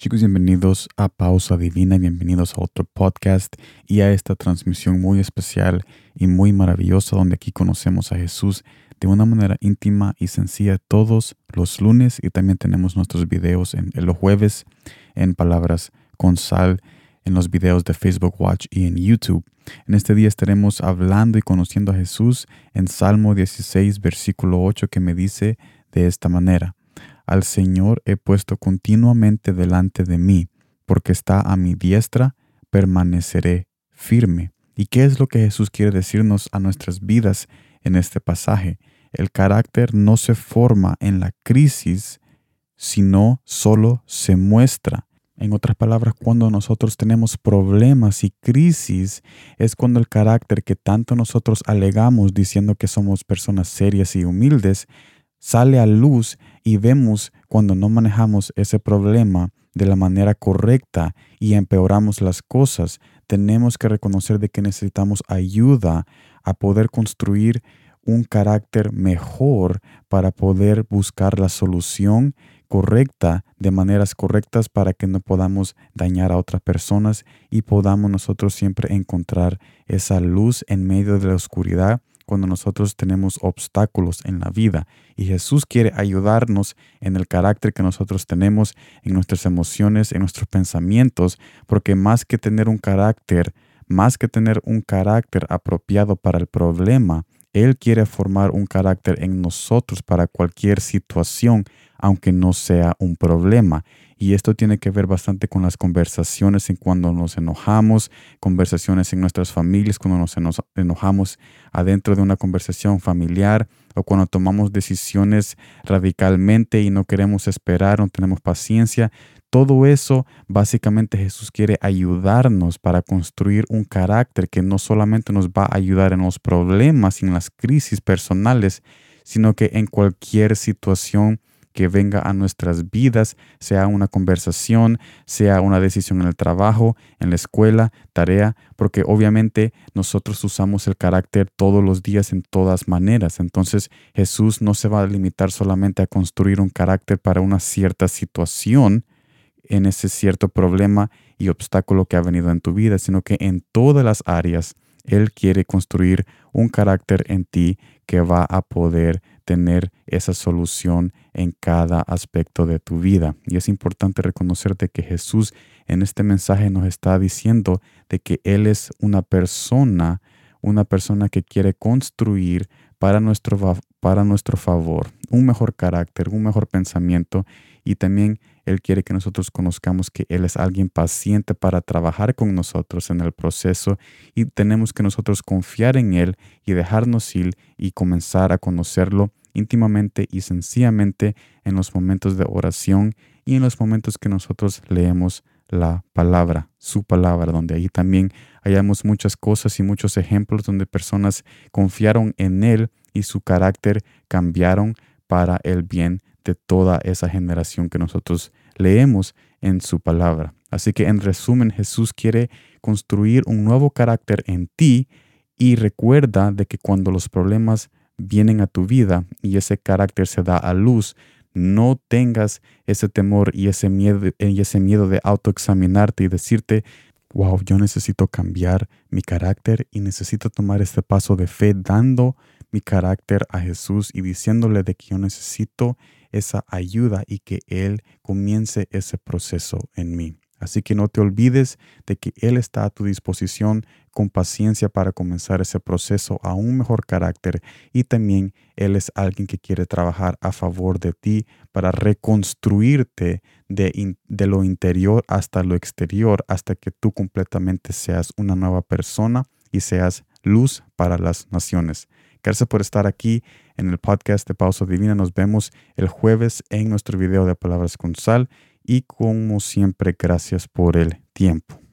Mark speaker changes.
Speaker 1: Chicos, bienvenidos a Pausa Divina, bienvenidos a otro podcast y a esta transmisión muy especial y muy maravillosa donde aquí conocemos a Jesús de una manera íntima y sencilla todos los lunes y también tenemos nuestros videos en, los jueves en Palabras con Sal, en los videos de Facebook Watch y en YouTube. En este día estaremos hablando y conociendo a Jesús en Salmo 16, versículo 8 que me dice de esta manera. Al Señor he puesto continuamente delante de mí, porque está a mi diestra, permaneceré firme. ¿Y qué es lo que Jesús quiere decirnos a nuestras vidas en este pasaje? El carácter no se forma en la crisis, sino solo se muestra. En otras palabras, cuando nosotros tenemos problemas y crisis, es cuando el carácter que tanto nosotros alegamos diciendo que somos personas serias y humildes, sale a luz y vemos cuando no manejamos ese problema de la manera correcta y empeoramos las cosas, tenemos que reconocer de que necesitamos ayuda a poder construir un carácter mejor para poder buscar la solución correcta de maneras correctas para que no podamos dañar a otras personas y podamos nosotros siempre encontrar esa luz en medio de la oscuridad cuando nosotros tenemos obstáculos en la vida. Y Jesús quiere ayudarnos en el carácter que nosotros tenemos, en nuestras emociones, en nuestros pensamientos, porque más que tener un carácter, más que tener un carácter apropiado para el problema, Él quiere formar un carácter en nosotros para cualquier situación, aunque no sea un problema. Y esto tiene que ver bastante con las conversaciones en cuando nos enojamos, conversaciones en nuestras familias, cuando nos enojamos adentro de una conversación familiar o cuando tomamos decisiones radicalmente y no queremos esperar, no tenemos paciencia. Todo eso, básicamente Jesús quiere ayudarnos para construir un carácter que no solamente nos va a ayudar en los problemas y en las crisis personales, sino que en cualquier situación que venga a nuestras vidas, sea una conversación, sea una decisión en el trabajo, en la escuela, tarea, porque obviamente nosotros usamos el carácter todos los días en todas maneras. Entonces Jesús no se va a limitar solamente a construir un carácter para una cierta situación, en ese cierto problema y obstáculo que ha venido en tu vida, sino que en todas las áreas Él quiere construir un carácter en ti que va a poder tener esa solución en cada aspecto de tu vida. Y es importante reconocerte que Jesús en este mensaje nos está diciendo de que Él es una persona, una persona que quiere construir para nuestro, para nuestro favor un mejor carácter, un mejor pensamiento y también Él quiere que nosotros conozcamos que Él es alguien paciente para trabajar con nosotros en el proceso y tenemos que nosotros confiar en Él y dejarnos ir y comenzar a conocerlo íntimamente y sencillamente en los momentos de oración y en los momentos que nosotros leemos la palabra, su palabra, donde ahí también hallamos muchas cosas y muchos ejemplos donde personas confiaron en Él y su carácter cambiaron para el bien toda esa generación que nosotros leemos en su palabra. Así que en resumen, Jesús quiere construir un nuevo carácter en ti y recuerda de que cuando los problemas vienen a tu vida y ese carácter se da a luz, no tengas ese temor y ese miedo, y ese miedo de autoexaminarte y decirte, wow, yo necesito cambiar mi carácter y necesito tomar este paso de fe dando mi carácter a Jesús y diciéndole de que yo necesito esa ayuda y que Él comience ese proceso en mí. Así que no te olvides de que Él está a tu disposición con paciencia para comenzar ese proceso a un mejor carácter y también Él es alguien que quiere trabajar a favor de ti para reconstruirte de, de lo interior hasta lo exterior hasta que tú completamente seas una nueva persona y seas luz para las naciones. Gracias por estar aquí en el podcast de Pausa Divina. Nos vemos el jueves en nuestro video de Palabras con Sal y como siempre, gracias por el tiempo.